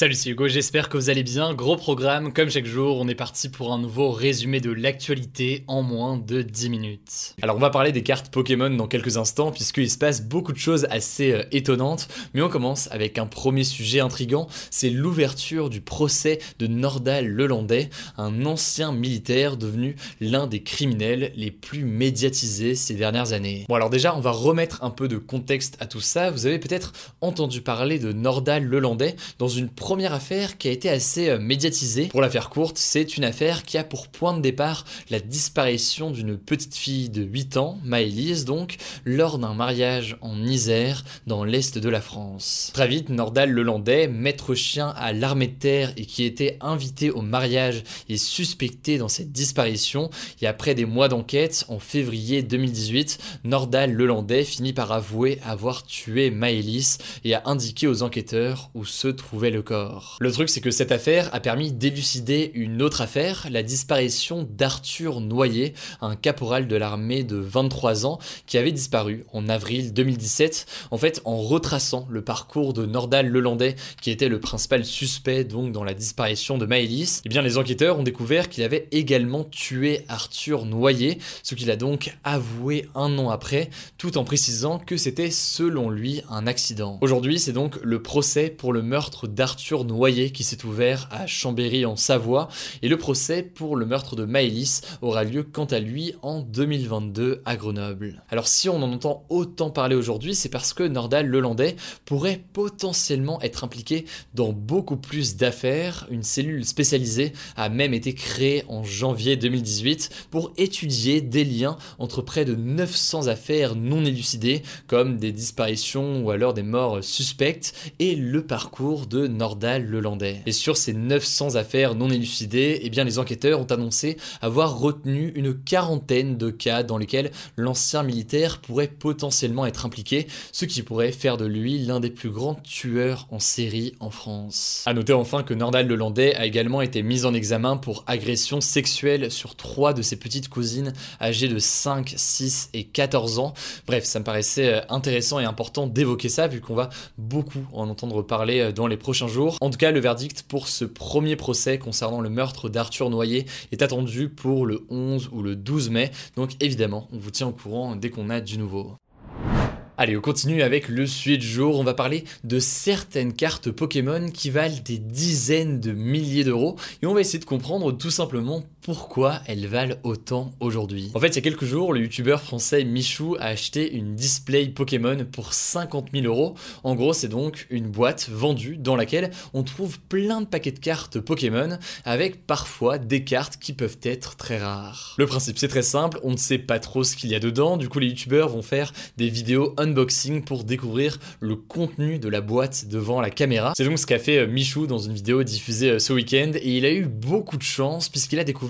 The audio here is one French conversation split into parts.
Salut, c'est Hugo, j'espère que vous allez bien. Gros programme, comme chaque jour, on est parti pour un nouveau résumé de l'actualité en moins de 10 minutes. Alors on va parler des cartes Pokémon dans quelques instants, puisqu'il se passe beaucoup de choses assez euh, étonnantes, mais on commence avec un premier sujet intrigant, c'est l'ouverture du procès de Nordal Lelandais, un ancien militaire devenu l'un des criminels les plus médiatisés ces dernières années. Bon alors déjà, on va remettre un peu de contexte à tout ça, vous avez peut-être entendu parler de Nordal Lelandais dans une première affaire qui a été assez euh, médiatisée. Pour la faire courte, c'est une affaire qui a pour point de départ la disparition d'une petite fille de 8 ans, Maëlys donc, lors d'un mariage en Isère, dans l'est de la France. Très vite, Nordal Lelandais, maître chien à l'armée de terre et qui était invité au mariage est suspecté dans cette disparition. Et après des mois d'enquête, en février 2018, Nordal Lelandais finit par avouer avoir tué Maëlys et a indiqué aux enquêteurs où se trouvait le corps. Le truc, c'est que cette affaire a permis d'élucider une autre affaire, la disparition d'Arthur Noyer, un caporal de l'armée de 23 ans qui avait disparu en avril 2017, en fait en retraçant le parcours de Nordal Lelandais, qui était le principal suspect donc dans la disparition de Maëlys. Eh bien, les enquêteurs ont découvert qu'il avait également tué Arthur Noyer, ce qu'il a donc avoué un an après, tout en précisant que c'était selon lui un accident. Aujourd'hui, c'est donc le procès pour le meurtre d'Arthur Noyer qui s'est ouvert à Chambéry en Savoie et le procès pour le meurtre de Maëlys aura lieu quant à lui en 2022 à Grenoble. Alors si on en entend autant parler aujourd'hui, c'est parce que Nordal Lelandais pourrait potentiellement être impliqué dans beaucoup plus d'affaires. Une cellule spécialisée a même été créée en janvier 2018 pour étudier des liens entre près de 900 affaires non élucidées comme des disparitions ou alors des morts suspectes et le parcours de Nordal Lelandais. Et sur ces 900 affaires non élucidées, eh bien les enquêteurs ont annoncé avoir retenu une quarantaine de cas dans lesquels l'ancien militaire pourrait potentiellement être impliqué, ce qui pourrait faire de lui l'un des plus grands tueurs en série en France. A noter enfin que Nordal Lelandais a également été mis en examen pour agression sexuelle sur trois de ses petites cousines âgées de 5, 6 et 14 ans. Bref, ça me paraissait euh, intéressant et important d'évoquer ça vu qu'on va beaucoup en entendre parler euh, dans les prochains jours en tout cas, le verdict pour ce premier procès concernant le meurtre d'Arthur Noyer est attendu pour le 11 ou le 12 mai. Donc évidemment, on vous tient au courant dès qu'on a du nouveau. Allez, on continue avec le sujet du jour. On va parler de certaines cartes Pokémon qui valent des dizaines de milliers d'euros et on va essayer de comprendre tout simplement pourquoi elles valent autant aujourd'hui. En fait, il y a quelques jours, le youtubeur français Michou a acheté une display Pokémon pour 50 000 euros. En gros, c'est donc une boîte vendue dans laquelle on trouve plein de paquets de cartes Pokémon avec parfois des cartes qui peuvent être très rares. Le principe, c'est très simple, on ne sait pas trop ce qu'il y a dedans, du coup les youtubeurs vont faire des vidéos unboxing pour découvrir le contenu de la boîte devant la caméra. C'est donc ce qu'a fait euh, Michou dans une vidéo diffusée euh, ce week-end et il a eu beaucoup de chance puisqu'il a découvert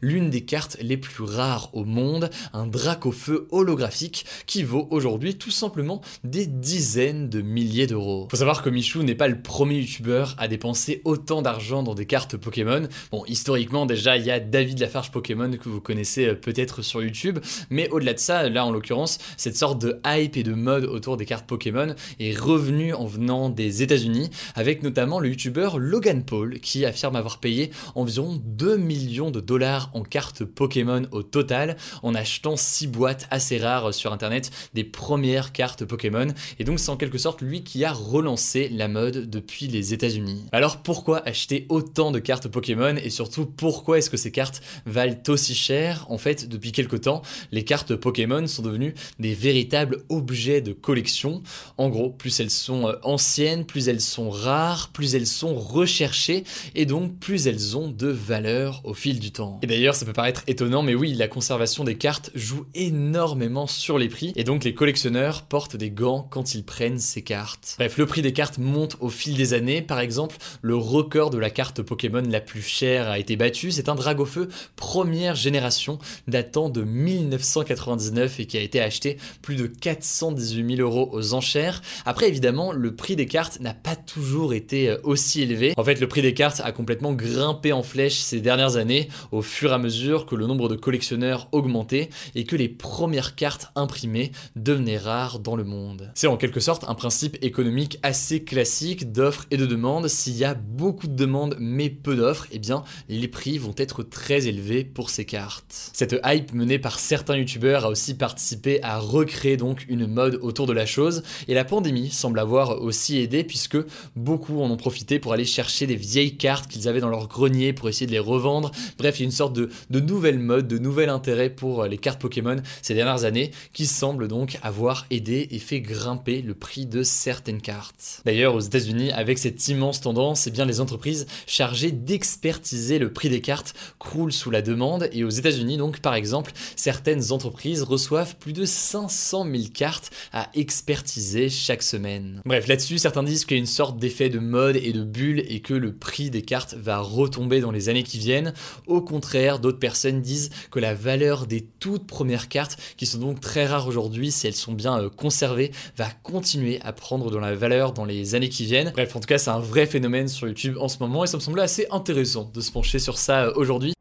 l'une des cartes les plus rares au monde, un drac au feu holographique qui vaut aujourd'hui tout simplement des dizaines de milliers d'euros. Faut savoir que Michou n'est pas le premier youtubeur à dépenser autant d'argent dans des cartes Pokémon. Bon, historiquement déjà il y a David Lafarge Pokémon que vous connaissez euh, peut-être sur YouTube, mais au-delà de ça, là en l'occurrence, cette sorte de hype et de mode autour des cartes Pokémon est revenu en venant des États-Unis, avec notamment le youtubeur Logan Paul qui affirme avoir payé environ 2 millions de dollars en cartes Pokémon au total, en achetant 6 boîtes assez rares sur internet des premières cartes Pokémon. Et donc c'est en quelque sorte lui qui a relancé la mode depuis les États-Unis. Alors pourquoi acheter autant de cartes Pokémon et surtout pourquoi est-ce que ces cartes valent aussi cher? En fait, depuis quelque temps, les cartes Pokémon sont devenues des véritables objets de collection. En gros, plus elles sont euh, anciennes, plus elles sont rares, plus elles sont recherchées et donc plus elles ont de valeur au fil du Et d'ailleurs, ça peut paraître étonnant, mais oui, la conservation des cartes joue énormément sur les prix et donc les collectionneurs portent des gants quand ils prennent ces cartes. Bref, le prix des cartes monte au fil des années. Par exemple, le record de la carte Pokémon la plus chère a été battu. C'est un Dragofeu première génération datant de 1999 et qui a été acheté plus de 418 000 euros aux enchères. Après, évidemment, le prix des cartes n'a pas toujours été euh, aussi élevé. En fait, le prix des cartes a complètement grimpé en flèche ces dernières années au fur et à mesure que le nombre de collectionneurs augmentait et que les premières cartes imprimées devenaient rares dans le monde. C'est en quelque sorte un principe économique assez classique d'offre et de demande. S'il y a beaucoup de demandes mais peu d'offres, eh bien les prix vont être très élevés pour ces cartes. Cette hype menée par certains youtubeurs a aussi participé à recréer donc une mode autour de la chose et la pandémie semble avoir aussi aidé puisque beaucoup en ont profité pour aller chercher des vieilles cartes qu'ils avaient dans leur grenier pour essayer de les revendre. Il y a une sorte de, nouvelle mode, de nouvel intérêt pour les cartes Pokémon ces dernières années qui semble donc avoir aidé et fait grimper le prix de certaines cartes. D'ailleurs, aux États-Unis, avec cette immense tendance, eh bien les entreprises chargées d'expertiser le prix des cartes croulent sous la demande et aux États-Unis donc par exemple, certaines entreprises reçoivent plus de 500 000 cartes à expertiser chaque semaine. Bref, là-dessus, certains disent qu'il y a une sorte d'effet de mode et de bulle et que le prix des cartes va retomber dans les années qui viennent. Contraire, d'autres personnes disent que la valeur des toutes premières cartes, qui sont donc très rares aujourd'hui si elles sont bien euh, conservées, va continuer à prendre de la valeur dans les années qui viennent. Bref, en tout cas, c'est un vrai phénomène sur YouTube en ce moment et ça me semblait assez intéressant de se pencher sur ça euh, aujourd'hui.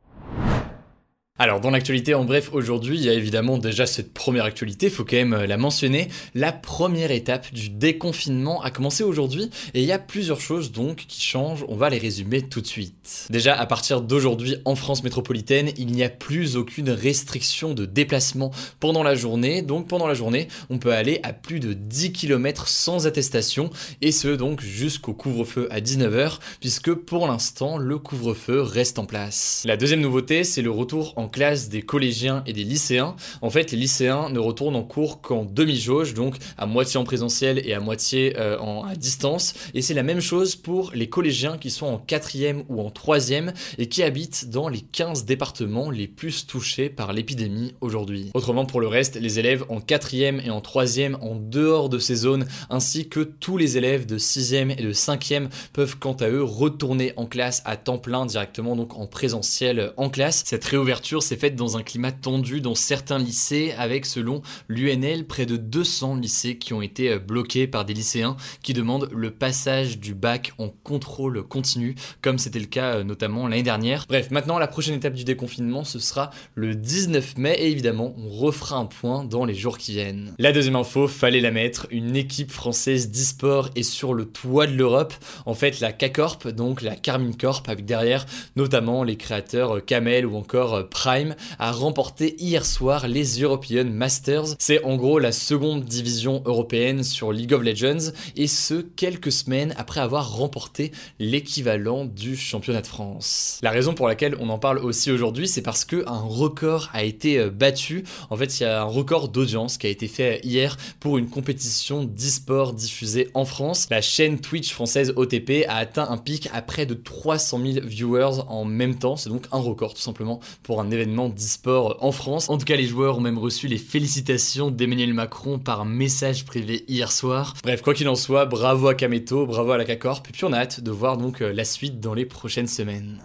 Alors dans l'actualité en bref aujourd'hui, il y a évidemment déjà cette première actualité, faut quand même euh, la mentionner. La première étape du déconfinement a commencé aujourd'hui et il y a plusieurs choses donc qui changent, on va les résumer tout de suite. Déjà à partir d'aujourd'hui en France métropolitaine, il n'y a plus aucune restriction de déplacement pendant la journée. Donc pendant la journée, on peut aller à plus de 10 km sans attestation et ce donc jusqu'au couvre-feu à 19h puisque pour l'instant le couvre-feu reste en place. La deuxième nouveauté, c'est le retour en classe des collégiens et des lycéens. En fait, les lycéens ne retournent en cours qu'en demi-jauge, donc à moitié en présentiel et à moitié euh, en, à distance. Et c'est la même chose pour les collégiens qui sont en quatrième ou en troisième et qui habitent dans les 15 départements les plus touchés par l'épidémie aujourd'hui. Autrement, pour le reste, les élèves en quatrième et en troisième en dehors de ces zones, ainsi que tous les élèves de sixième et de cinquième peuvent quant à eux retourner en classe à temps plein directement, donc en présentiel en classe. Cette réouverture s'est faite dans un climat tendu dans certains lycées, avec selon l'UNL près de 200 lycées qui ont été euh, bloqués par des lycéens qui demandent le passage du bac en contrôle continu, comme c'était le cas euh, notamment l'année dernière. Bref, maintenant la prochaine étape du déconfinement, ce sera le 19 mai, et évidemment, on refera un point dans les jours qui viennent. La deuxième info, fallait la mettre, une équipe française d'e-sport est sur le toit de l'Europe. En fait, la K-Corp, donc la Carmine Corp, avec derrière notamment les créateurs euh, Kamel ou encore Prime a remporté hier soir les European Masters. C'est en gros la seconde division européenne sur League of Legends et ce quelques semaines après avoir remporté l'équivalent du championnat de France. La raison pour laquelle on en parle aussi aujourd'hui, c'est parce que un record a été euh, battu. En fait, il y a un record d'audience qui a été fait hier pour une compétition d'e-sport diffusée en France. La chaîne Twitch française OTP a atteint un pic à près de 300 000 viewers en même temps. C'est donc un record tout simplement pour un événement d'e-sport en France. En tout cas, les joueurs ont même reçu les félicitations d'Emmanuel Macron par message privé hier soir. Bref, quoi qu'il en soit, bravo à Kameto, bravo à la K-Corp, et puis on a hâte de voir donc euh, la suite dans les prochaines semaines.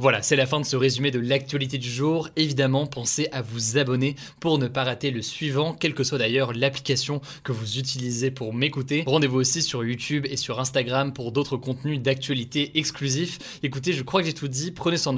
Voilà, c'est la fin de ce résumé de l'actualité du jour. Évidemment, pensez à vous abonner pour ne pas rater le suivant, quelle que soit d'ailleurs l'application que vous utilisez pour m'écouter. Rendez-vous aussi sur YouTube et sur Instagram pour d'autres contenus d'actualité exclusifs. Écoutez, je crois que j'ai tout dit. Prenez soin de